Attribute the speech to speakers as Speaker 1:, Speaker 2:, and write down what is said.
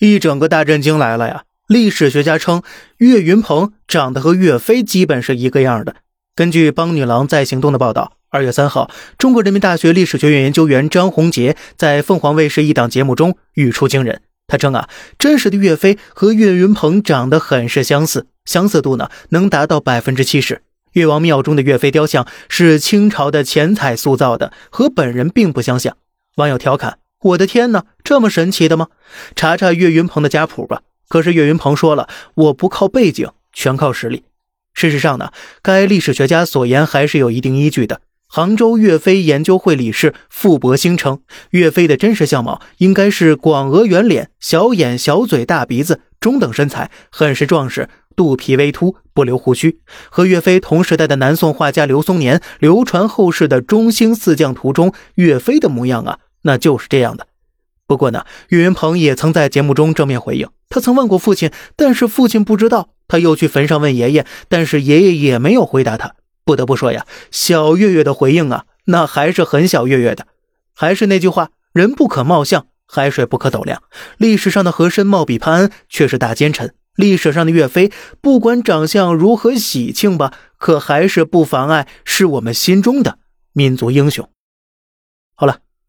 Speaker 1: 一整个大震惊来了呀！历史学家称，岳云鹏长得和岳飞基本是一个样的。根据《帮女郎在行动》的报道，二月三号，中国人民大学历史学院研究员张宏杰在凤凰卫视一档节目中语出惊人。他称啊，真实的岳飞和岳云鹏长得很是相似，相似度呢能达到百分之七十。岳王庙中的岳飞雕像是清朝的钱彩塑造的，和本人并不相像。网友调侃。我的天哪，这么神奇的吗？查查岳云鹏的家谱吧。可是岳云鹏说了，我不靠背景，全靠实力。事实上呢，该历史学家所言还是有一定依据的。杭州岳飞研究会理事傅伯兴称，岳飞的真实相貌应该是广额圆脸、小眼、小嘴、大鼻子、中等身材，很是壮实，肚皮微凸，不留胡须。和岳飞同时代的南宋画家刘松年流传后世的《中兴四将图》中岳飞的模样啊。那就是这样的。不过呢，岳云鹏也曾在节目中正面回应，他曾问过父亲，但是父亲不知道。他又去坟上问爷爷，但是爷爷也没有回答他。不得不说呀，小岳岳的回应啊，那还是很小岳岳的。还是那句话，人不可貌相，海水不可斗量。历史上的和珅貌比潘安却是大奸臣，历史上的岳飞不管长相如何喜庆吧，可还是不妨碍是我们心中的民族英雄。好了。